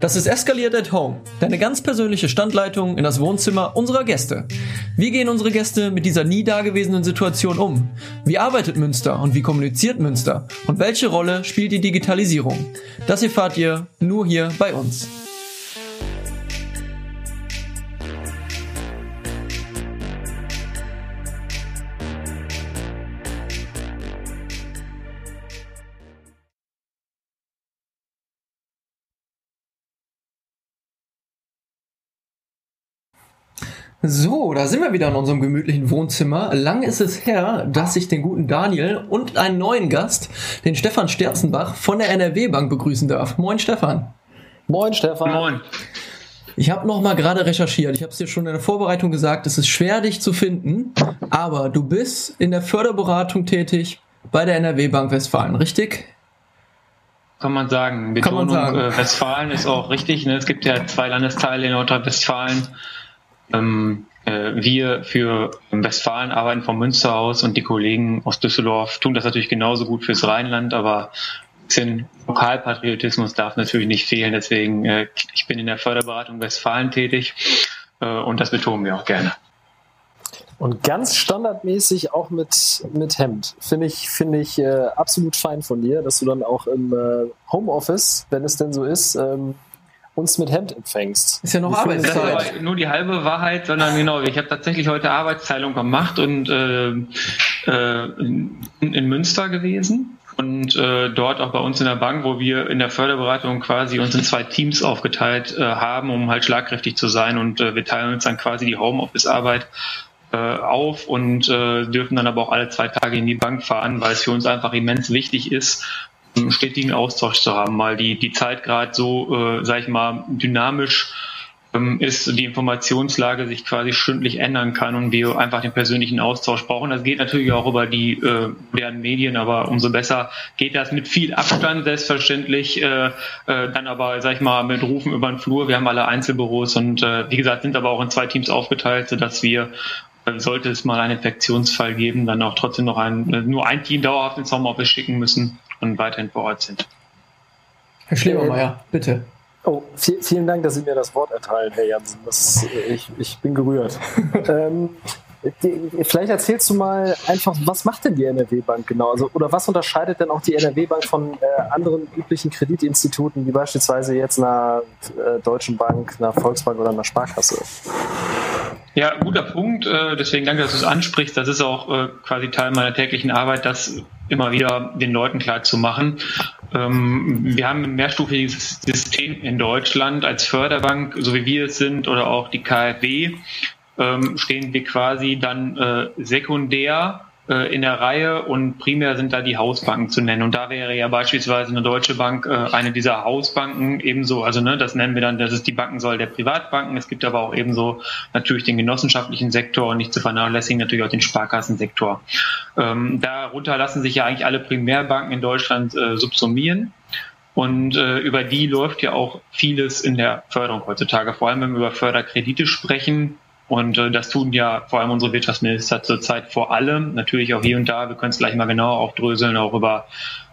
Das ist Eskaliert at Home, deine ganz persönliche Standleitung in das Wohnzimmer unserer Gäste. Wie gehen unsere Gäste mit dieser nie dagewesenen Situation um? Wie arbeitet Münster und wie kommuniziert Münster? Und welche Rolle spielt die Digitalisierung? Das erfahrt ihr nur hier bei uns. So, da sind wir wieder in unserem gemütlichen Wohnzimmer. Lang ist es her, dass ich den guten Daniel und einen neuen Gast, den Stefan Sterzenbach von der NRW Bank begrüßen darf. Moin Stefan. Moin Stefan. Moin. Ich habe noch mal gerade recherchiert. Ich habe es dir schon in der Vorbereitung gesagt. Es ist schwer, dich zu finden, aber du bist in der Förderberatung tätig bei der NRW Bank Westfalen, richtig? Kann man sagen. Betonung Kann man sagen. Äh, Westfalen ist auch richtig. Ne? Es gibt ja zwei Landesteile in Nordrhein-Westfalen. Ähm, äh, wir für Westfalen arbeiten vom Münster aus und die Kollegen aus Düsseldorf tun das natürlich genauso gut fürs Rheinland, aber ein bisschen Lokalpatriotismus darf natürlich nicht fehlen. Deswegen, äh, ich bin in der Förderberatung Westfalen tätig äh, und das betonen wir auch gerne. Und ganz standardmäßig auch mit, mit Hemd. Finde ich, finde ich äh, absolut fein von dir, dass du dann auch im äh, Homeoffice, wenn es denn so ist, ähm, uns mit Hemd empfängst. Ist ja noch Arbeitszeit. Das ist nur die halbe Wahrheit, sondern genau, ich habe tatsächlich heute Arbeitsteilung gemacht und äh, äh, in, in Münster gewesen und äh, dort auch bei uns in der Bank, wo wir in der Förderberatung quasi uns in zwei Teams aufgeteilt äh, haben, um halt schlagkräftig zu sein und äh, wir teilen uns dann quasi die Homeoffice-Arbeit äh, auf und äh, dürfen dann aber auch alle zwei Tage in die Bank fahren, weil es für uns einfach immens wichtig ist, einen stetigen Austausch zu haben, weil die, die Zeit gerade so, äh, sag ich mal, dynamisch ähm, ist, die Informationslage sich quasi stündlich ändern kann und wir einfach den persönlichen Austausch brauchen. Das geht natürlich auch über die äh, modernen Medien, aber umso besser geht das mit viel Abstand selbstverständlich, äh, äh, dann aber, sag ich mal, mit Rufen über den Flur. Wir haben alle Einzelbüros und äh, wie gesagt, sind aber auch in zwei Teams aufgeteilt, sodass wir sollte es mal einen Infektionsfall geben, dann auch trotzdem noch ein, äh, nur ein Team dauerhaft ins Homeoffice schicken müssen und weiterhin vor Ort sind. Herr Schlebermeier, bitte. Oh, vielen Dank, dass Sie mir das Wort erteilen, Herr Jansen. Das, ich, ich bin gerührt. ähm, die, vielleicht erzählst du mal einfach, was macht denn die NRW-Bank genau? Also, oder was unterscheidet denn auch die NRW-Bank von äh, anderen üblichen Kreditinstituten, wie beispielsweise jetzt einer äh, Deutschen Bank, einer Volksbank oder einer Sparkasse? Ja, guter Punkt. Äh, deswegen danke, dass du es ansprichst. Das ist auch äh, quasi Teil meiner täglichen Arbeit, das immer wieder den Leuten klar zu machen. Ähm, wir haben ein mehrstufiges System in Deutschland als Förderbank, so wie wir es sind, oder auch die KfW, ähm, stehen wir quasi dann äh, sekundär in der Reihe und primär sind da die Hausbanken zu nennen. Und da wäre ja beispielsweise eine Deutsche Bank äh, eine dieser Hausbanken ebenso. Also ne, das nennen wir dann, das ist die Bankensäule der Privatbanken. Es gibt aber auch ebenso natürlich den genossenschaftlichen Sektor und nicht zu vernachlässigen natürlich auch den Sparkassensektor. Ähm, darunter lassen sich ja eigentlich alle Primärbanken in Deutschland äh, subsumieren. Und äh, über die läuft ja auch vieles in der Förderung heutzutage. Vor allem, wenn wir über Förderkredite sprechen, und äh, das tun ja vor allem unsere Wirtschaftsminister zurzeit vor allem, natürlich auch hier und da, wir können es gleich mal genauer aufdröseln, auch über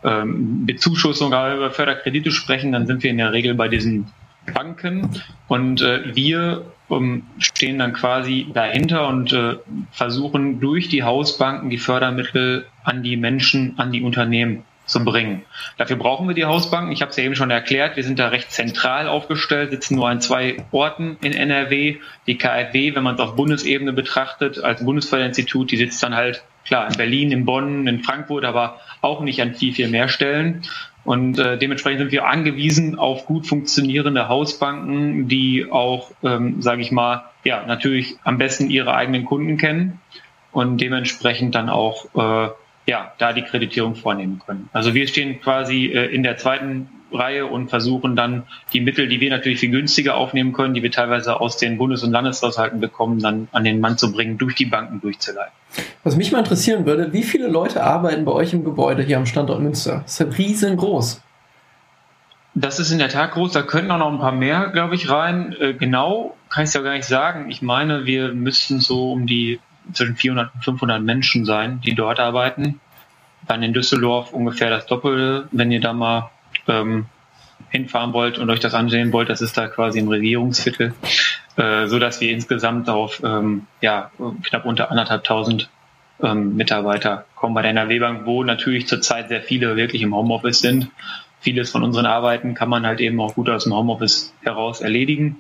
ähm, Bezuschussung, über Förderkredite sprechen, dann sind wir in der Regel bei diesen Banken. Und äh, wir ähm, stehen dann quasi dahinter und äh, versuchen durch die Hausbanken die Fördermittel an die Menschen, an die Unternehmen zu bringen. Dafür brauchen wir die Hausbanken. Ich habe es ja eben schon erklärt, wir sind da recht zentral aufgestellt, sitzen nur an zwei Orten in NRW. Die KfW, wenn man es auf Bundesebene betrachtet, als Bundesförderinstitut, die sitzt dann halt klar in Berlin, in Bonn, in Frankfurt, aber auch nicht an viel, viel mehr Stellen. Und äh, dementsprechend sind wir angewiesen auf gut funktionierende Hausbanken, die auch, ähm, sage ich mal, ja, natürlich am besten ihre eigenen Kunden kennen und dementsprechend dann auch äh, ja, da die Kreditierung vornehmen können. Also wir stehen quasi äh, in der zweiten Reihe und versuchen dann die Mittel, die wir natürlich viel günstiger aufnehmen können, die wir teilweise aus den Bundes- und Landeshaushalten bekommen, dann an den Mann zu bringen, durch die Banken durchzuleiten. Was mich mal interessieren würde, wie viele Leute arbeiten bei euch im Gebäude hier am Standort Münster? Das ist ja riesengroß. Das ist in der Tat groß, da könnten auch noch ein paar mehr, glaube ich, rein. Äh, genau kann ich es ja gar nicht sagen. Ich meine, wir müssten so um die zwischen 400 und 500 Menschen sein, die dort arbeiten. Dann in Düsseldorf ungefähr das Doppelte, wenn ihr da mal ähm, hinfahren wollt und euch das ansehen wollt, das ist da quasi im Regierungsviertel, äh, so dass wir insgesamt auf ähm, ja, knapp unter anderthalbtausend ähm, Mitarbeiter kommen bei der NRW Bank, wo natürlich zurzeit sehr viele wirklich im Homeoffice sind vieles von unseren Arbeiten kann man halt eben auch gut aus dem Homeoffice heraus erledigen.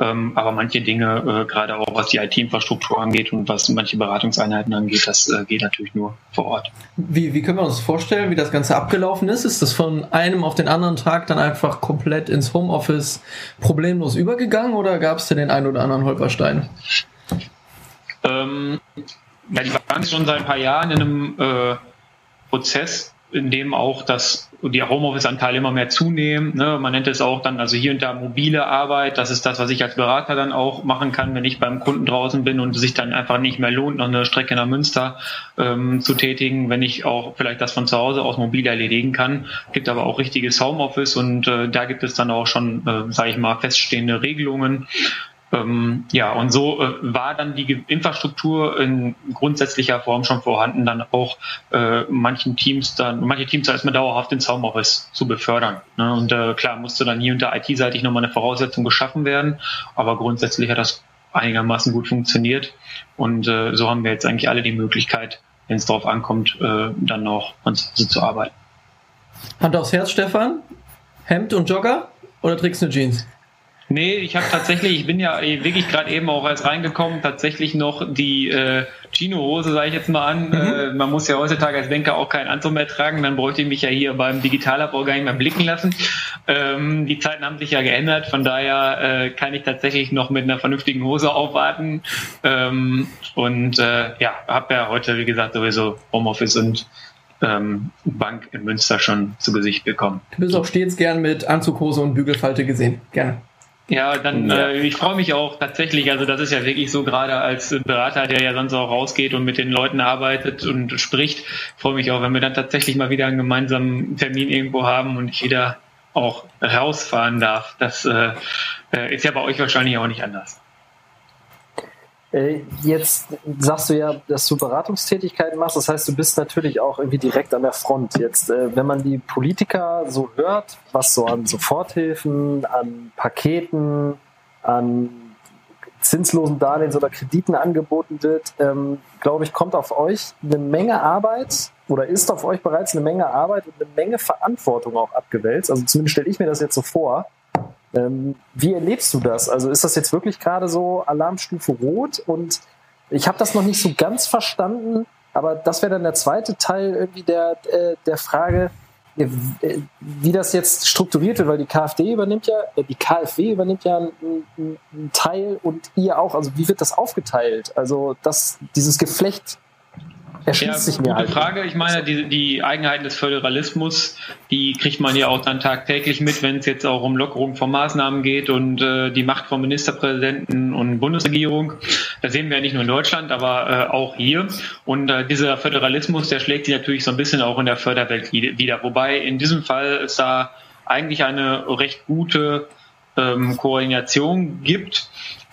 Ähm, aber manche Dinge, äh, gerade auch was die IT-Infrastruktur angeht und was manche Beratungseinheiten angeht, das äh, geht natürlich nur vor Ort. Wie, wie können wir uns vorstellen, wie das Ganze abgelaufen ist? Ist das von einem auf den anderen Tag dann einfach komplett ins Homeoffice problemlos übergegangen oder gab es denn den einen oder anderen Holperstein? Ähm, ja, die waren schon seit ein paar Jahren in einem äh, Prozess, in dem auch das die Homeoffice-Anteile immer mehr zunehmen. Ne? Man nennt es auch dann also hier und da mobile Arbeit. Das ist das, was ich als Berater dann auch machen kann, wenn ich beim Kunden draußen bin und es sich dann einfach nicht mehr lohnt, noch eine Strecke nach Münster ähm, zu tätigen, wenn ich auch vielleicht das von zu Hause aus mobil erledigen kann. Gibt aber auch richtiges Homeoffice und äh, da gibt es dann auch schon, äh, sage ich mal, feststehende Regelungen. Ähm, ja, und so äh, war dann die Infrastruktur in grundsätzlicher Form schon vorhanden, dann auch äh, manchen Teams dann, manche Teams erstmal dauerhaft ins Homeoffice zu befördern. Ne? Und äh, klar musste dann hier unter IT-seitig nochmal eine Voraussetzung geschaffen werden, aber grundsätzlich hat das einigermaßen gut funktioniert. Und äh, so haben wir jetzt eigentlich alle die Möglichkeit, wenn es darauf ankommt, äh, dann noch uns zu arbeiten. Hand aufs Herz, Stefan. Hemd und Jogger oder trägst du Jeans? Nee, ich habe tatsächlich, ich bin ja wirklich gerade eben auch erst reingekommen, tatsächlich noch die äh, Chino-Hose, sage ich jetzt mal an. Mhm. Äh, man muss ja heutzutage als Banker auch keinen Anzug mehr tragen, dann bräuchte ich mich ja hier beim Digitalabbau gar nicht mehr blicken lassen. Ähm, die Zeiten haben sich ja geändert, von daher äh, kann ich tatsächlich noch mit einer vernünftigen Hose aufwarten. Ähm, und äh, ja, habe ja heute, wie gesagt, sowieso Homeoffice und ähm, Bank in Münster schon zu Gesicht bekommen. Du bist auch stets gern mit Anzughose und Bügelfalte gesehen. Gerne. Ja, dann ja. Äh, ich freue mich auch tatsächlich, also das ist ja wirklich so gerade als Berater, der ja sonst auch rausgeht und mit den Leuten arbeitet und spricht, freue mich auch, wenn wir dann tatsächlich mal wieder einen gemeinsamen Termin irgendwo haben und ich wieder auch rausfahren darf. Das äh, äh ist ja bei euch wahrscheinlich auch nicht anders. Äh, jetzt sagst du ja, dass du Beratungstätigkeiten machst. Das heißt, du bist natürlich auch irgendwie direkt an der Front. Jetzt, äh, wenn man die Politiker so hört, was so an Soforthilfen, an Paketen, an zinslosen Darlehens oder Krediten angeboten wird, ähm, glaube ich, kommt auf euch eine Menge Arbeit oder ist auf euch bereits eine Menge Arbeit und eine Menge Verantwortung auch abgewälzt. Also zumindest stelle ich mir das jetzt so vor. Ähm, wie erlebst du das? Also ist das jetzt wirklich gerade so Alarmstufe Rot? Und ich habe das noch nicht so ganz verstanden, aber das wäre dann der zweite Teil irgendwie der, äh, der Frage, äh, wie das jetzt strukturiert wird, weil die KfD übernimmt ja, äh, die KfW übernimmt ja einen, einen Teil und ihr auch. Also wie wird das aufgeteilt? Also das, dieses Geflecht erschließt ja, sich mir gute halt. Frage. Ich meine, die, die Eigenheiten des Föderalismus, die kriegt man ja auch dann tagtäglich mit, wenn es jetzt auch um Lockerung von Maßnahmen geht und äh, die Macht von Ministerpräsidenten und Bundesregierung. Das sehen wir ja nicht nur in Deutschland, aber äh, auch hier. Und äh, dieser Föderalismus, der schlägt sich natürlich so ein bisschen auch in der Förderwelt wieder. Wobei in diesem Fall es da eigentlich eine recht gute ähm, Koordination gibt.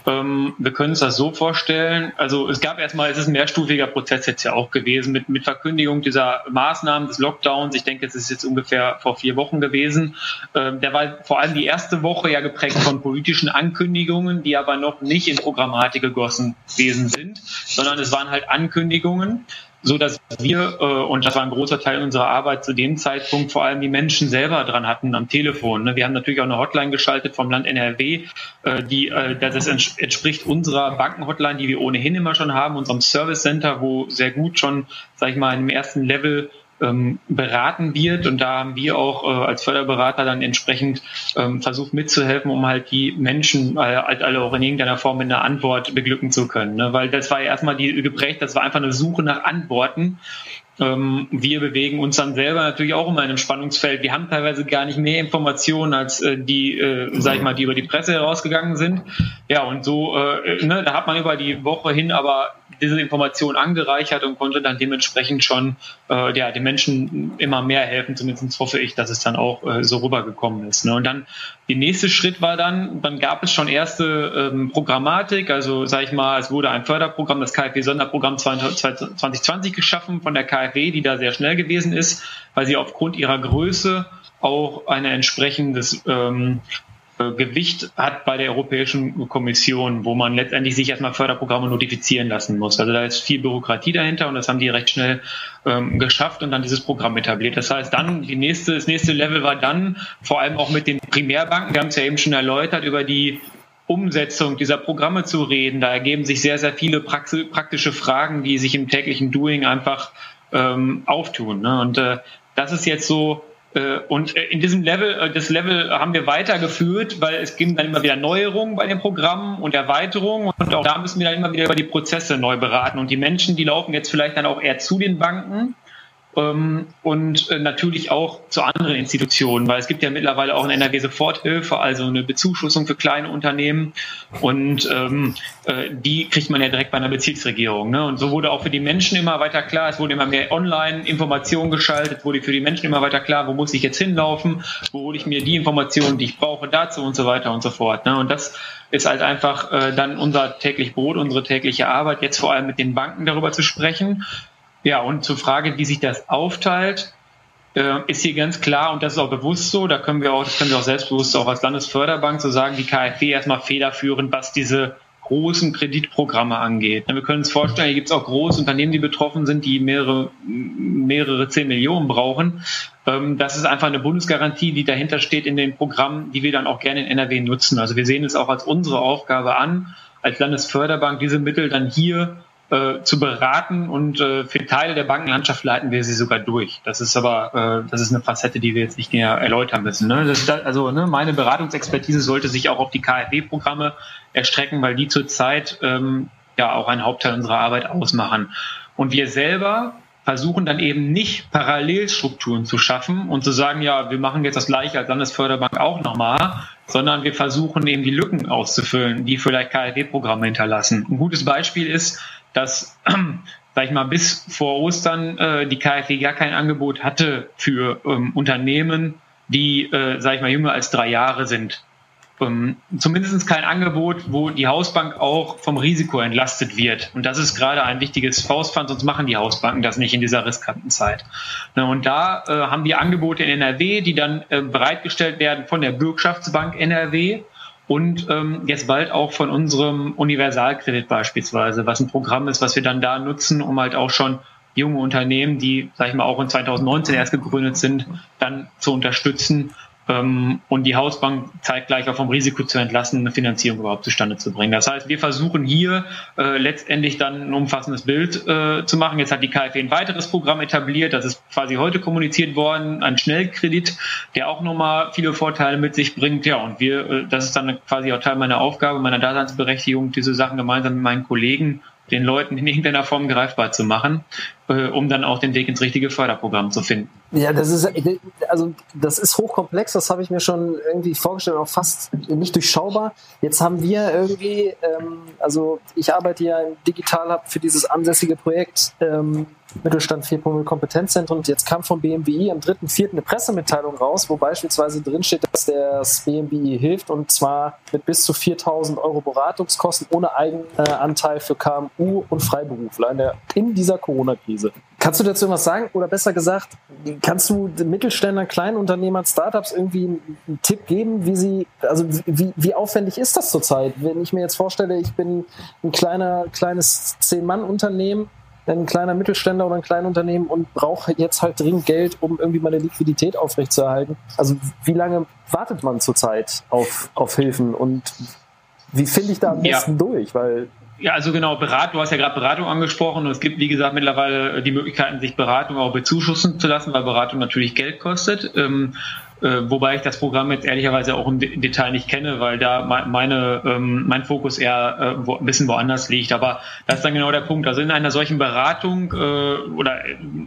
Ähm, wir können uns das so vorstellen. Also es gab erstmal, es ist ein mehrstufiger Prozess jetzt ja auch gewesen mit, mit Verkündigung dieser Maßnahmen des Lockdowns. Ich denke, es ist jetzt ungefähr vor vier Wochen gewesen. Ähm, der war vor allem die erste Woche ja geprägt von politischen Ankündigungen, die aber noch nicht in Programmatik gegossen gewesen sind, sondern es waren halt Ankündigungen so dass wir, äh, und das war ein großer Teil unserer Arbeit zu dem Zeitpunkt, vor allem die Menschen selber dran hatten am Telefon. Ne? Wir haben natürlich auch eine Hotline geschaltet vom Land NRW, äh, die, äh, das entspricht unserer Bankenhotline, die wir ohnehin immer schon haben, unserem Service Center, wo sehr gut schon, sag ich mal, im ersten Level ähm, beraten wird. Und da haben wir auch äh, als Förderberater dann entsprechend ähm, versucht mitzuhelfen, um halt die Menschen äh, halt alle auch in irgendeiner Form mit einer Antwort beglücken zu können. Ne? Weil das war ja erstmal die geprägt, das war einfach eine Suche nach Antworten. Ähm, wir bewegen uns dann selber natürlich auch immer in einem Spannungsfeld. Wir haben teilweise gar nicht mehr Informationen als äh, die, äh, sag ich mal, die über die Presse herausgegangen sind. Ja, und so, äh, ne, da hat man über die Woche hin aber diese Information angereichert und konnte dann dementsprechend schon äh, ja, den Menschen immer mehr helfen. Zumindest hoffe ich, dass es dann auch äh, so rübergekommen ist. Ne? Und dann der nächste Schritt war dann, dann gab es schon erste ähm, Programmatik, also sage ich mal, es wurde ein Förderprogramm, das KfW-Sonderprogramm 2020 geschaffen von der KfW, die da sehr schnell gewesen ist, weil sie aufgrund ihrer Größe auch ein entsprechendes ähm, äh, Gewicht hat bei der Europäischen Kommission, wo man letztendlich sich erstmal Förderprogramme notifizieren lassen muss. Also da ist viel Bürokratie dahinter und das haben die recht schnell ähm, geschafft und dann dieses Programm etabliert. Das heißt, dann die nächste, das nächste Level war dann vor allem auch mit den Primärbanken, wir haben es ja eben schon erläutert, über die Umsetzung dieser Programme zu reden. Da ergeben sich sehr, sehr viele praktische Fragen, die sich im täglichen Doing einfach ähm, auftun. Ne? Und äh, das ist jetzt so äh, und äh, in diesem Level, äh, das Level haben wir weitergeführt, weil es gibt dann immer wieder Neuerungen bei den Programmen und Erweiterungen. Und auch da müssen wir dann immer wieder über die Prozesse neu beraten. Und die Menschen, die laufen jetzt vielleicht dann auch eher zu den Banken und äh, natürlich auch zu anderen Institutionen, weil es gibt ja mittlerweile auch eine NRW-Soforthilfe, also eine Bezuschussung für kleine Unternehmen und ähm, äh, die kriegt man ja direkt bei einer Bezirksregierung. Ne? Und so wurde auch für die Menschen immer weiter klar, es wurde immer mehr Online-Informationen geschaltet, wurde für die Menschen immer weiter klar, wo muss ich jetzt hinlaufen, wo hole ich mir die Informationen, die ich brauche dazu und so weiter und so fort. Ne? Und das ist halt einfach äh, dann unser täglich Brot, unsere tägliche Arbeit, jetzt vor allem mit den Banken darüber zu sprechen ja, und zur Frage, wie sich das aufteilt, äh, ist hier ganz klar, und das ist auch bewusst so, da können wir auch, das können wir auch selbstbewusst auch als Landesförderbank so sagen, die KfW erstmal federführend, was diese großen Kreditprogramme angeht. Wir können uns vorstellen, hier gibt es auch große Unternehmen, die betroffen sind, die mehrere, mehrere zehn Millionen brauchen. Ähm, das ist einfach eine Bundesgarantie, die dahinter steht in den Programmen, die wir dann auch gerne in NRW nutzen. Also wir sehen es auch als unsere Aufgabe an, als Landesförderbank diese Mittel dann hier äh, zu beraten und äh, für Teile der Bankenlandschaft leiten wir sie sogar durch. Das ist aber, äh, das ist eine Facette, die wir jetzt nicht näher erläutern müssen. Ne? Das, also ne, meine Beratungsexpertise sollte sich auch auf die KfW-Programme erstrecken, weil die zurzeit ähm, ja auch einen Hauptteil unserer Arbeit ausmachen. Und wir selber versuchen dann eben nicht Parallelstrukturen zu schaffen und zu sagen, ja, wir machen jetzt das gleiche als Landesförderbank auch nochmal, sondern wir versuchen eben die Lücken auszufüllen, die vielleicht KfW-Programme hinterlassen. Ein gutes Beispiel ist, dass, sag ich mal, bis vor Ostern äh, die KfW gar kein Angebot hatte für ähm, Unternehmen, die, äh, sag ich mal, jünger als drei Jahre sind. Ähm, zumindest kein Angebot, wo die Hausbank auch vom Risiko entlastet wird. Und das ist gerade ein wichtiges Faustpfand, sonst machen die Hausbanken das nicht in dieser riskanten Zeit. Na, und da äh, haben wir Angebote in NRW, die dann äh, bereitgestellt werden von der Bürgschaftsbank NRW und ähm, jetzt bald auch von unserem Universalkredit beispielsweise, was ein Programm ist, was wir dann da nutzen, um halt auch schon junge Unternehmen, die, sag ich mal, auch in 2019 erst gegründet sind, dann zu unterstützen und die Hausbank zeitgleich auch vom Risiko zu entlassen, eine Finanzierung überhaupt zustande zu bringen. Das heißt, wir versuchen hier äh, letztendlich dann ein umfassendes Bild äh, zu machen. Jetzt hat die KfW ein weiteres Programm etabliert, das ist quasi heute kommuniziert worden, ein Schnellkredit, der auch nochmal viele Vorteile mit sich bringt. Ja, und wir, äh, das ist dann quasi auch Teil meiner Aufgabe, meiner Daseinsberechtigung, diese Sachen gemeinsam mit meinen Kollegen den Leuten in irgendeiner Form greifbar zu machen, äh, um dann auch den Weg ins richtige Förderprogramm zu finden. Ja, das ist also das ist hochkomplex, das habe ich mir schon irgendwie vorgestellt, auch fast nicht durchschaubar. Jetzt haben wir irgendwie, ähm, also ich arbeite ja im Digital Hub für dieses ansässige Projekt ähm, Mittelstand 4.0 Kompetenzzentrum. Und jetzt kam vom BMWI am 3.4. eine Pressemitteilung raus, wo beispielsweise drinsteht, dass das BMWI hilft und zwar mit bis zu 4.000 Euro Beratungskosten ohne Eigenanteil für KMU und Freiberufler in, der, in dieser Corona-Krise. Kannst du dazu was sagen? Oder besser gesagt, kannst du den Mittelständlern, Kleinunternehmern, Startups irgendwie einen Tipp geben, wie sie, also wie, wie aufwendig ist das zurzeit? Wenn ich mir jetzt vorstelle, ich bin ein kleiner, kleines Zehn-Mann-Unternehmen, ein kleiner Mittelständler oder ein Kleinunternehmen und brauche jetzt halt dringend Geld, um irgendwie meine Liquidität aufrechtzuerhalten. Also wie lange wartet man zurzeit auf, auf Hilfen und wie finde ich da am besten ja. durch? Weil ja, also genau, Beratung, du hast ja gerade Beratung angesprochen und es gibt, wie gesagt, mittlerweile die Möglichkeiten, sich Beratung auch bezuschussen zu lassen, weil Beratung natürlich Geld kostet. Ähm, äh, wobei ich das Programm jetzt ehrlicherweise auch im, Detail nicht kenne, weil da meine, ähm, mein Fokus eher äh, wo, ein bisschen woanders liegt. Aber das ist dann genau der Punkt. Also in einer solchen Beratung äh, oder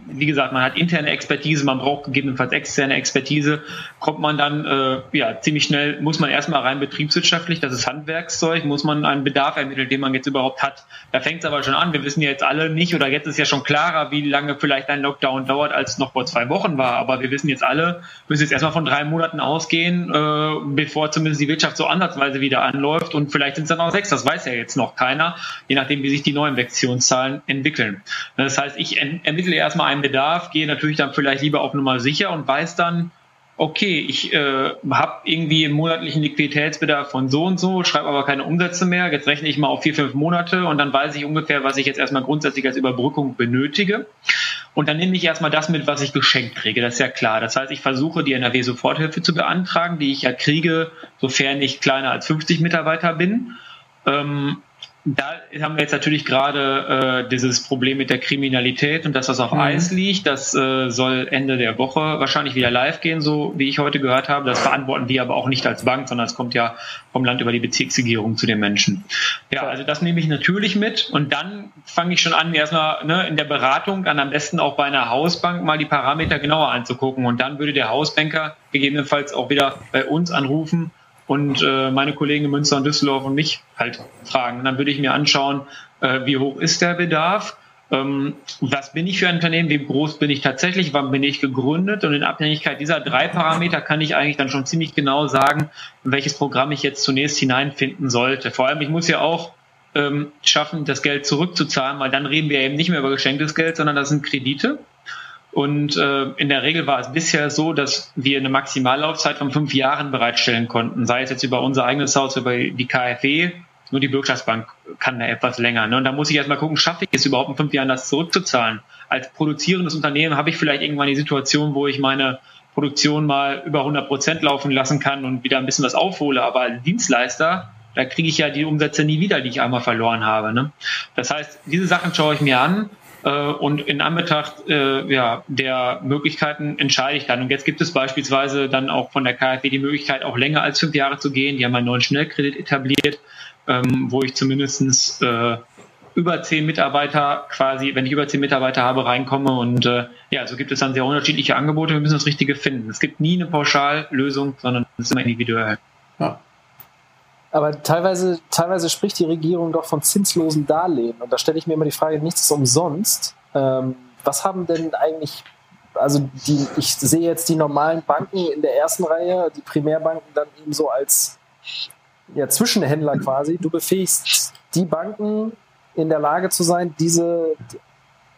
wie gesagt, man hat interne Expertise, man braucht gegebenenfalls externe Expertise, kommt man dann äh, ja ziemlich schnell, muss man erstmal rein betriebswirtschaftlich, das ist Handwerkszeug, muss man einen Bedarf ermitteln, den man jetzt überhaupt hat. Da fängt es aber schon an. Wir wissen ja jetzt alle nicht oder jetzt ist ja schon klarer, wie lange vielleicht ein Lockdown dauert, als noch vor zwei Wochen war. Aber wir wissen jetzt alle, müssen jetzt erstmal von drei Monaten ausgehen, äh, bevor zumindest die Wirtschaft so ansatzweise wieder anläuft. Und vielleicht sind es dann auch sechs, das weiß ja jetzt noch keiner, je nachdem, wie sich die neuen Infektionszahlen entwickeln. Das heißt, ich ermittle erstmal einen Bedarf, gehe natürlich dann vielleicht lieber auf Nummer sicher und weiß dann, okay, ich äh, habe irgendwie einen monatlichen Liquiditätsbedarf von so und so, schreibe aber keine Umsätze mehr, jetzt rechne ich mal auf vier, fünf Monate und dann weiß ich ungefähr, was ich jetzt erstmal grundsätzlich als Überbrückung benötige. Und dann nehme ich erstmal das mit, was ich geschenkt kriege, das ist ja klar. Das heißt, ich versuche die NRW-Soforthilfe zu beantragen, die ich ja kriege, sofern ich kleiner als 50 Mitarbeiter bin. Ähm, da haben wir jetzt natürlich gerade äh, dieses Problem mit der Kriminalität und dass das auf mhm. Eis liegt. Das äh, soll Ende der Woche wahrscheinlich wieder live gehen, so wie ich heute gehört habe. Das verantworten wir aber auch nicht als Bank, sondern es kommt ja vom Land über die Bezirksregierung zu den Menschen. Ja, also das nehme ich natürlich mit und dann fange ich schon an, erstmal ne, in der Beratung, dann am besten auch bei einer Hausbank mal die Parameter genauer anzugucken und dann würde der Hausbanker gegebenenfalls auch wieder bei uns anrufen und äh, meine Kollegen in Münster und Düsseldorf und mich halt fragen. Und dann würde ich mir anschauen, äh, wie hoch ist der Bedarf, ähm, was bin ich für ein Unternehmen, wie groß bin ich tatsächlich, wann bin ich gegründet und in Abhängigkeit dieser drei Parameter kann ich eigentlich dann schon ziemlich genau sagen, welches Programm ich jetzt zunächst hineinfinden sollte. Vor allem, ich muss ja auch ähm, schaffen, das Geld zurückzuzahlen, weil dann reden wir eben nicht mehr über geschenktes Geld, sondern das sind Kredite. Und äh, in der Regel war es bisher so, dass wir eine Maximallaufzeit von fünf Jahren bereitstellen konnten, sei es jetzt über unser eigenes Haus, über die KfW, nur die Bürgschaftsbank kann da etwas länger. Ne? Und da muss ich erstmal gucken, schaffe ich es überhaupt in fünf Jahren, das zurückzuzahlen? Als produzierendes Unternehmen habe ich vielleicht irgendwann die Situation, wo ich meine Produktion mal über 100 Prozent laufen lassen kann und wieder ein bisschen was aufhole. Aber als Dienstleister, da kriege ich ja die Umsätze nie wieder, die ich einmal verloren habe. Ne? Das heißt, diese Sachen schaue ich mir an und in Anbetracht äh, ja, der Möglichkeiten entscheide ich dann. Und jetzt gibt es beispielsweise dann auch von der KfW die Möglichkeit, auch länger als fünf Jahre zu gehen. Die haben einen neuen Schnellkredit etabliert, ähm, wo ich zumindestens äh, über zehn Mitarbeiter quasi, wenn ich über zehn Mitarbeiter habe, reinkomme. Und äh, ja, so gibt es dann sehr unterschiedliche Angebote. Wir müssen das Richtige finden. Es gibt nie eine Pauschallösung, sondern es ist immer individuell. Ja. Aber teilweise, teilweise spricht die Regierung doch von zinslosen Darlehen. Und da stelle ich mir immer die Frage, nichts ist umsonst. Ähm, was haben denn eigentlich, also die, ich sehe jetzt die normalen Banken in der ersten Reihe, die Primärbanken dann eben so als ja, Zwischenhändler quasi. Du befähigst die Banken in der Lage zu sein, diese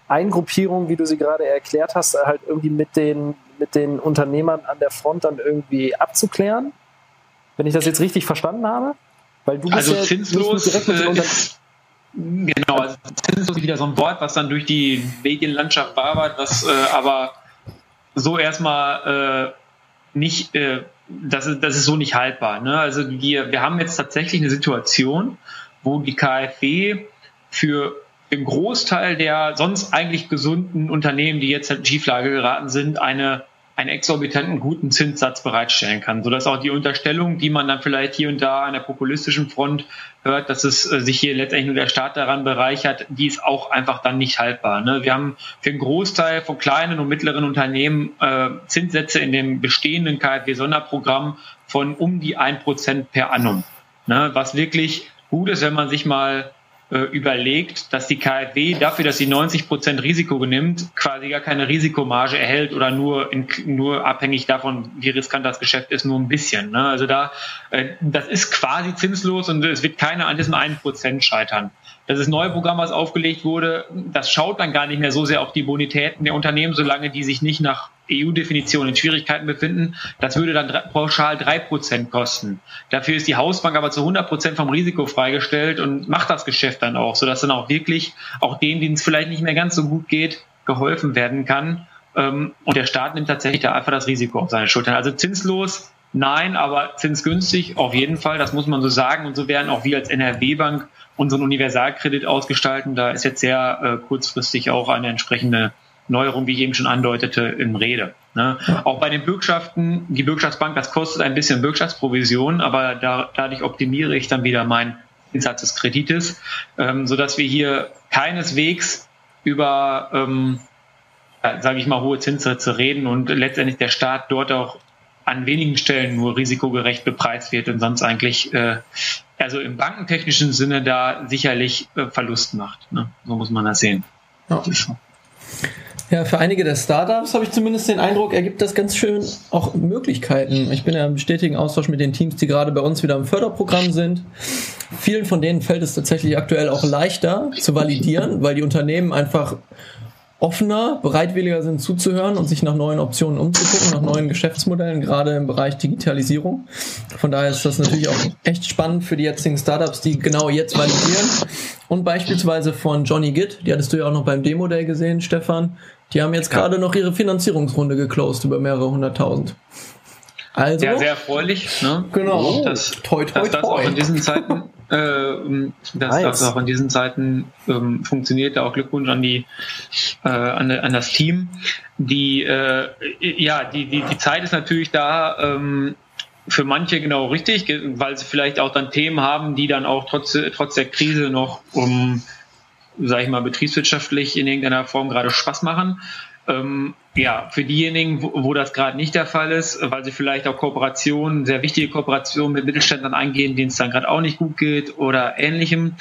Eingruppierung, wie du sie gerade erklärt hast, halt irgendwie mit den, mit den Unternehmern an der Front dann irgendwie abzuklären. Wenn ich das jetzt richtig verstanden habe? Weil du also ja zinslos direkt mit äh, ist, Genau, also zinslos ist wieder so ein Wort, was dann durch die Medienlandschaft wabert, was äh, aber so erstmal äh, nicht, äh, das, ist, das ist so nicht haltbar. Ne? Also wir, wir haben jetzt tatsächlich eine Situation, wo die KfW für den Großteil der sonst eigentlich gesunden Unternehmen, die jetzt in Schieflage geraten sind, eine einen exorbitanten guten Zinssatz bereitstellen kann, sodass auch die Unterstellung, die man dann vielleicht hier und da an der populistischen Front hört, dass es äh, sich hier letztendlich nur der Staat daran bereichert, die ist auch einfach dann nicht haltbar. Ne? Wir haben für einen Großteil von kleinen und mittleren Unternehmen äh, Zinssätze in dem bestehenden KfW-Sonderprogramm von um die ein Prozent per annum. Ne? Was wirklich gut ist, wenn man sich mal überlegt, dass die KfW dafür, dass sie 90 Prozent Risiko nimmt, quasi gar keine Risikomarge erhält oder nur, in, nur abhängig davon, wie riskant das Geschäft ist, nur ein bisschen. Ne? Also da, äh, das ist quasi zinslos und es wird keiner an diesem einen Prozent scheitern. Das ist ein neues Programm, was aufgelegt wurde. Das schaut dann gar nicht mehr so sehr auf die Bonitäten der Unternehmen, solange die sich nicht nach EU-Definition in Schwierigkeiten befinden. Das würde dann pauschal drei Prozent kosten. Dafür ist die Hausbank aber zu 100 Prozent vom Risiko freigestellt und macht das Geschäft dann auch, sodass dann auch wirklich auch denen, denen es vielleicht nicht mehr ganz so gut geht, geholfen werden kann. Ähm, und der Staat nimmt tatsächlich da einfach das Risiko auf seine Schultern. Also zinslos, nein, aber zinsgünstig auf jeden Fall, das muss man so sagen. Und so werden auch wir als NRW-Bank unseren Universalkredit ausgestalten. Da ist jetzt sehr äh, kurzfristig auch eine entsprechende Neuerung, wie ich eben schon andeutete, in Rede. Ne? Ja. Auch bei den Bürgschaften, die Bürgschaftsbank, das kostet ein bisschen Bürgschaftsprovision, aber da, dadurch optimiere ich dann wieder meinen Zinssatz des Kredites, ähm, sodass wir hier keineswegs über, ähm, sage ich mal, hohe Zinssätze reden und letztendlich der Staat dort auch an wenigen Stellen nur risikogerecht bepreist wird und sonst eigentlich äh, also im bankentechnischen Sinne da sicherlich äh, Verlust macht. Ne? So muss man das sehen. Ja. Ja, für einige der Startups habe ich zumindest den Eindruck, ergibt das ganz schön auch Möglichkeiten. Ich bin ja im stetigen Austausch mit den Teams, die gerade bei uns wieder im Förderprogramm sind. Vielen von denen fällt es tatsächlich aktuell auch leichter zu validieren, weil die Unternehmen einfach offener, bereitwilliger sind zuzuhören und sich nach neuen Optionen umzugucken, nach neuen Geschäftsmodellen, gerade im Bereich Digitalisierung. Von daher ist das natürlich auch echt spannend für die jetzigen Startups, die genau jetzt validieren. Und beispielsweise von Johnny Gitt, die hattest du ja auch noch beim Demo-Day gesehen, Stefan. Die haben jetzt gerade noch ihre Finanzierungsrunde geclosed über mehrere hunderttausend. Also, ja, sehr erfreulich. Ne? Genau. Das, toi, toi, dass das auch in diesen Zeiten, äh, dass nice. das auch in diesen Zeiten ähm, funktioniert. Auch Glückwunsch an die, äh, an, an, das Team. Die, äh, ja, die, die, die Zeit ist natürlich da. Ähm, für manche genau richtig, weil sie vielleicht auch dann Themen haben, die dann auch trotz, trotz der Krise noch um, sage ich mal, betriebswirtschaftlich in irgendeiner Form gerade Spaß machen. Ähm, ja, für diejenigen, wo, wo das gerade nicht der Fall ist, weil sie vielleicht auch Kooperationen, sehr wichtige Kooperationen mit Mittelständlern eingehen, denen es dann gerade auch nicht gut geht oder ähnlichem.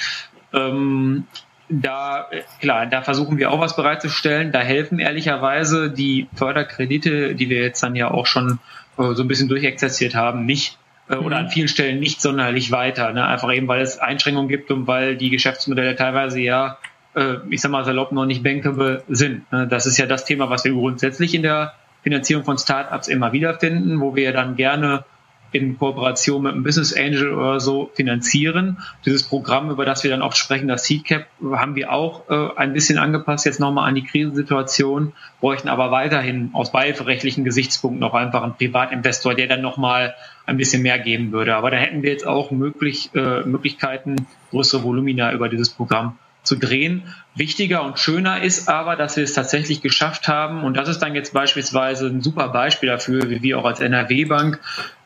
Ähm, da, klar, da versuchen wir auch was bereitzustellen. Da helfen ehrlicherweise die Förderkredite, die wir jetzt dann ja auch schon äh, so ein bisschen durchexerziert haben, nicht oder an mhm. vielen Stellen nicht sonderlich weiter. Ne? Einfach eben, weil es Einschränkungen gibt und weil die Geschäftsmodelle teilweise ja äh, ich sag mal salopp, noch nicht bankable sind. Ne? Das ist ja das Thema, was wir grundsätzlich in der Finanzierung von Startups immer wieder finden, wo wir dann gerne in Kooperation mit einem Business Angel oder so finanzieren. Dieses Programm, über das wir dann oft sprechen, das Seedcap, haben wir auch äh, ein bisschen angepasst, jetzt nochmal an die Krisensituation, bräuchten aber weiterhin aus beihilferechtlichen Gesichtspunkten noch einfach einen Privatinvestor, der dann nochmal ein bisschen mehr geben würde. Aber da hätten wir jetzt auch möglich, äh, Möglichkeiten, größere Volumina über dieses Programm zu drehen. Wichtiger und schöner ist aber, dass wir es tatsächlich geschafft haben, und das ist dann jetzt beispielsweise ein super Beispiel dafür, wie wir auch als NRW-Bank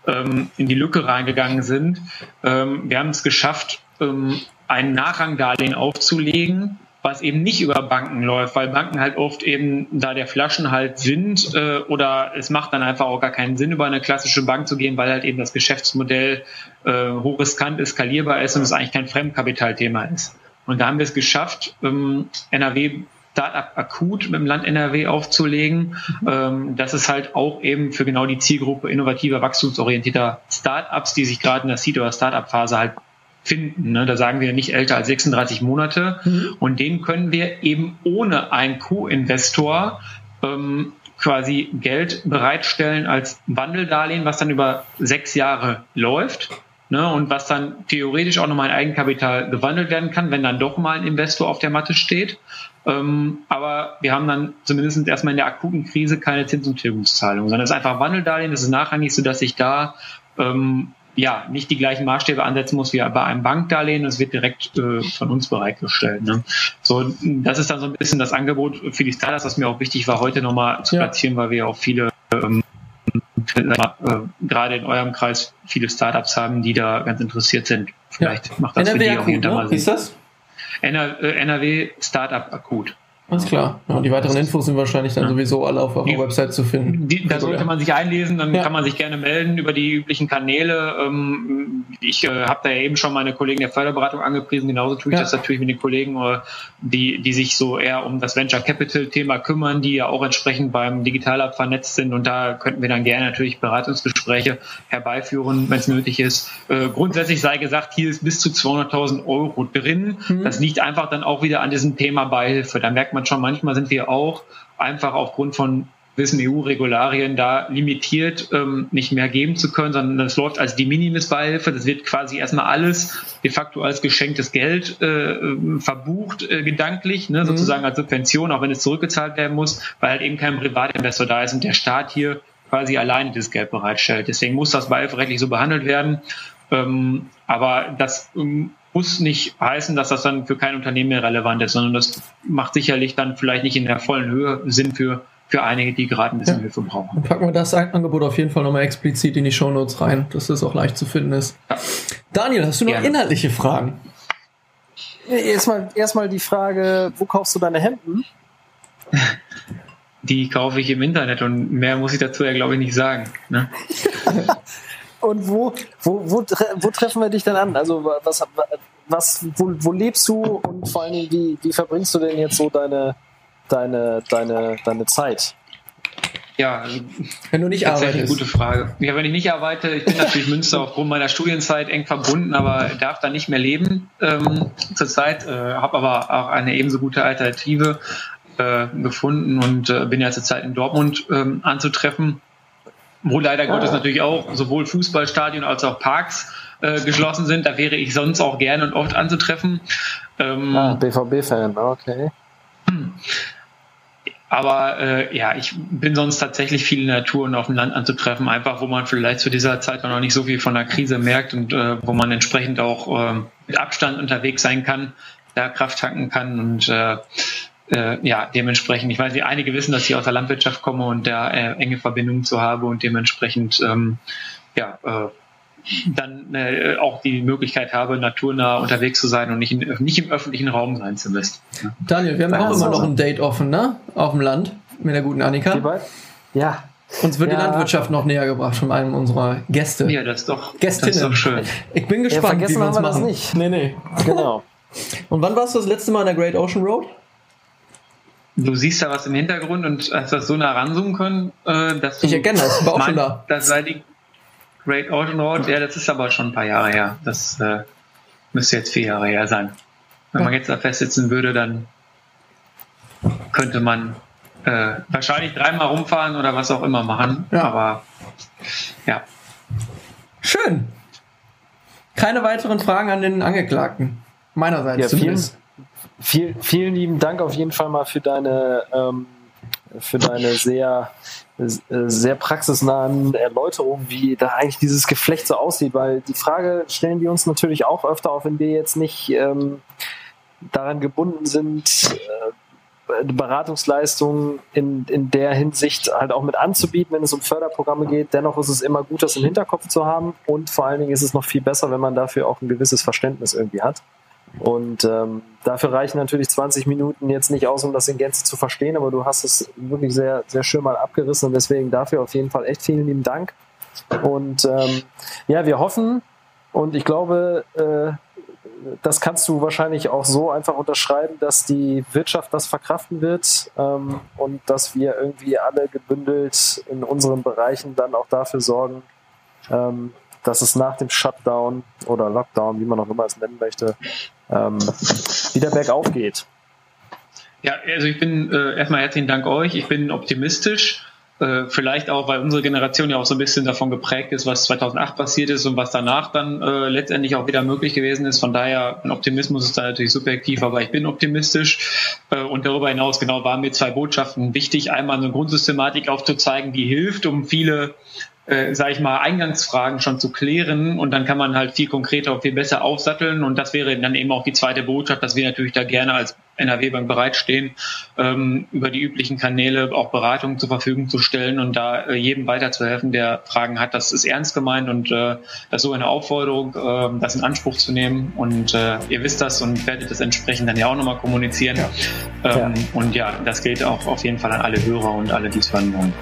ähm, in die Lücke reingegangen sind. Ähm, wir haben es geschafft, ähm, ein Nachrangdarlehen aufzulegen, was eben nicht über Banken läuft, weil Banken halt oft eben, da der Flaschenhalt sind, äh, oder es macht dann einfach auch gar keinen Sinn, über eine klassische Bank zu gehen, weil halt eben das Geschäftsmodell äh, hochriskant skalierbar ist und es eigentlich kein Fremdkapitalthema ist. Und da haben wir es geschafft, ähm, NRW Startup akut mit dem Land NRW aufzulegen. Ähm, das ist halt auch eben für genau die Zielgruppe innovativer, wachstumsorientierter Startups, die sich gerade in der Seed- oder Startup-Phase halt finden. Ne? Da sagen wir nicht älter als 36 Monate. Mhm. Und den können wir eben ohne einen Co-Investor ähm, quasi Geld bereitstellen als Wandeldarlehen, was dann über sechs Jahre läuft ne, und was dann theoretisch auch nochmal in Eigenkapital gewandelt werden kann, wenn dann doch mal ein Investor auf der Matte steht. Ähm, aber wir haben dann zumindest erstmal in der akuten Krise keine Zins- und Tilgungszahlung, sondern es ist einfach Wandeldarlehen. Es ist nachrangig, so dass ich da ähm, ja nicht die gleichen Maßstäbe ansetzen muss wie bei einem Bankdarlehen. Es wird direkt äh, von uns bereitgestellt. Ne? So, das ist dann so ein bisschen das Angebot für die Startups, was mir auch wichtig war, heute nochmal zu platzieren, ja. weil wir ja auch viele ähm, äh, gerade in eurem Kreis viele Startups haben, die da ganz interessiert sind. Vielleicht ja. macht das NRW für die auch akut, ne? Ist das? NRW Startup akut. Alles klar. Ja, die weiteren Infos sind wahrscheinlich dann ja. sowieso alle auf eurer Website zu finden. Die, da sollte man sich einlesen, dann ja. kann man sich gerne melden über die üblichen Kanäle. Ähm, ich äh, habe da ja eben schon meine Kollegen der Förderberatung angepriesen, genauso tue ich das natürlich mit den Kollegen, äh, die, die sich so eher um das Venture Capital Thema kümmern, die ja auch entsprechend beim Digitalab vernetzt sind und da könnten wir dann gerne natürlich Beratungsgespräche herbeiführen, wenn es nötig ist. Äh, grundsätzlich sei gesagt, hier ist bis zu 200.000 Euro drin. Mhm. Das liegt einfach dann auch wieder an diesem Thema Beihilfe. Da merkt man man schon, manchmal sind wir auch einfach aufgrund von gewissen EU-Regularien da limitiert, ähm, nicht mehr geben zu können, sondern das läuft als die Minimis-Beihilfe. Das wird quasi erstmal alles de facto als geschenktes Geld äh, verbucht, äh, gedanklich, ne, mhm. sozusagen als Subvention, auch wenn es zurückgezahlt werden muss, weil halt eben kein Privatinvestor da ist und der Staat hier quasi alleine das Geld bereitstellt. Deswegen muss das beihilferechtlich so behandelt werden. Ähm, aber das ähm, muss nicht heißen, dass das dann für kein Unternehmen mehr relevant ist, sondern das macht sicherlich dann vielleicht nicht in der vollen Höhe Sinn für, für einige, die gerade ein bisschen ja. Hilfe brauchen. Dann packen wir das Angebot auf jeden Fall nochmal explizit in die Shownotes rein, dass das auch leicht zu finden ist. Ja. Daniel, hast du noch Gerne. inhaltliche Fragen? Erstmal, erstmal die Frage, wo kaufst du deine Hemden? Die kaufe ich im Internet und mehr muss ich dazu ja, glaube ich, nicht sagen. Ne? Und wo, wo, wo, wo treffen wir dich denn an? Also was, was, wo, wo lebst du und vor allen Dingen, wie, wie verbringst du denn jetzt so deine, deine, deine, deine Zeit? Ja, wenn du nicht arbeitest. Eine gute Frage. Ja, wenn ich nicht arbeite, ich bin natürlich Münster aufgrund meiner Studienzeit eng verbunden, aber darf da nicht mehr leben ähm, zurzeit, äh, habe aber auch eine ebenso gute Alternative äh, gefunden und äh, bin ja zurzeit in Dortmund ähm, anzutreffen, wo leider. Gottes natürlich auch sowohl Fußballstadien als auch Parks äh, geschlossen sind. Da wäre ich sonst auch gerne und oft anzutreffen. Ähm, ah, BVB-Fan, okay. Aber äh, ja, ich bin sonst tatsächlich viel in der Natur und auf dem Land anzutreffen, einfach wo man vielleicht zu dieser Zeit noch nicht so viel von der Krise merkt und äh, wo man entsprechend auch äh, mit Abstand unterwegs sein kann, da Kraft tanken kann und äh, ja, dementsprechend, ich weiß nicht, einige wissen, dass ich aus der Landwirtschaft komme und da äh, enge Verbindungen zu habe und dementsprechend ähm, ja, äh, dann äh, auch die Möglichkeit habe, naturnah unterwegs zu sein und nicht, in, nicht im öffentlichen Raum sein zu müssen. Daniel, wir haben auch immer noch ein Date offen, ne? Auf dem Land mit der guten Annika. Ja. Uns wird ja. die Landwirtschaft noch näher gebracht von einem unserer Gäste. Ja, das ist doch, Gästinnen. Das ist doch schön. Ich bin gespannt, ja, wie wir uns machen. Das nicht. Nee, nee. Genau. und wann warst du das letzte Mal in der Great Ocean Road? Du siehst da was im Hintergrund und hast das so nah ranzoomen können, äh, dass du. Ich erkenne das, war auch schon da. Das sei die Great Ocean Road, ja, das ist aber schon ein paar Jahre her. Das äh, müsste jetzt vier Jahre her sein. Wenn man jetzt da festsitzen würde, dann könnte man äh, wahrscheinlich dreimal rumfahren oder was auch immer machen. Ja. Aber ja. Schön. Keine weiteren Fragen an den Angeklagten. Meinerseits ja, zumindest. Vielen, vielen, lieben Dank auf jeden Fall mal für deine, ähm, für deine sehr sehr praxisnahen Erläuterungen, wie da eigentlich dieses Geflecht so aussieht, weil die Frage stellen wir uns natürlich auch öfter auf, wenn wir jetzt nicht ähm, daran gebunden sind, äh, Beratungsleistungen in, in der Hinsicht halt auch mit anzubieten, wenn es um Förderprogramme geht. Dennoch ist es immer gut, das im Hinterkopf zu haben und vor allen Dingen ist es noch viel besser, wenn man dafür auch ein gewisses Verständnis irgendwie hat. Und ähm, dafür reichen natürlich 20 Minuten jetzt nicht aus, um das in Gänze zu verstehen, aber du hast es wirklich sehr, sehr schön mal abgerissen und deswegen dafür auf jeden Fall echt vielen lieben Dank. Und ähm, ja, wir hoffen und ich glaube, äh, das kannst du wahrscheinlich auch so einfach unterschreiben, dass die Wirtschaft das verkraften wird ähm, und dass wir irgendwie alle gebündelt in unseren Bereichen dann auch dafür sorgen, ähm, dass es nach dem Shutdown oder Lockdown, wie man auch immer es nennen möchte, ähm, wieder bergauf geht. Ja, also ich bin äh, erstmal herzlichen Dank euch. Ich bin optimistisch. Äh, vielleicht auch, weil unsere Generation ja auch so ein bisschen davon geprägt ist, was 2008 passiert ist und was danach dann äh, letztendlich auch wieder möglich gewesen ist. Von daher, ein Optimismus ist da natürlich subjektiv, aber ich bin optimistisch. Äh, und darüber hinaus, genau, waren mir zwei Botschaften wichtig. Einmal eine Grundsystematik aufzuzeigen, die hilft, um viele äh, sage ich mal, Eingangsfragen schon zu klären und dann kann man halt viel konkreter und viel besser aufsatteln und das wäre dann eben auch die zweite Botschaft, dass wir natürlich da gerne als NRW-Bank bereitstehen, ähm, über die üblichen Kanäle auch Beratungen zur Verfügung zu stellen und da äh, jedem weiterzuhelfen, der Fragen hat. Das ist ernst gemeint und äh, das ist so eine Aufforderung, äh, das in Anspruch zu nehmen und äh, ihr wisst das und werdet das entsprechend dann ja auch nochmal kommunizieren. Ja. Ähm, ja. Und ja, das gilt auch auf jeden Fall an alle Hörer und alle, die es hören wollen.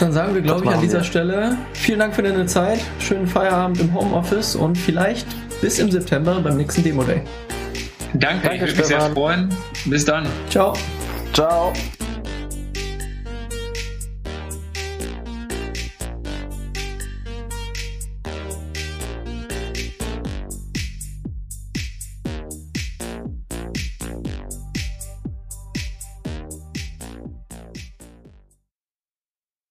Dann sagen wir, glaube ich, an dieser wir. Stelle vielen Dank für deine Zeit, schönen Feierabend im Homeoffice und vielleicht bis im September beim nächsten Demo Day. Danke, Danke ich würde mich sehr freuen. Bis dann. Ciao. Ciao.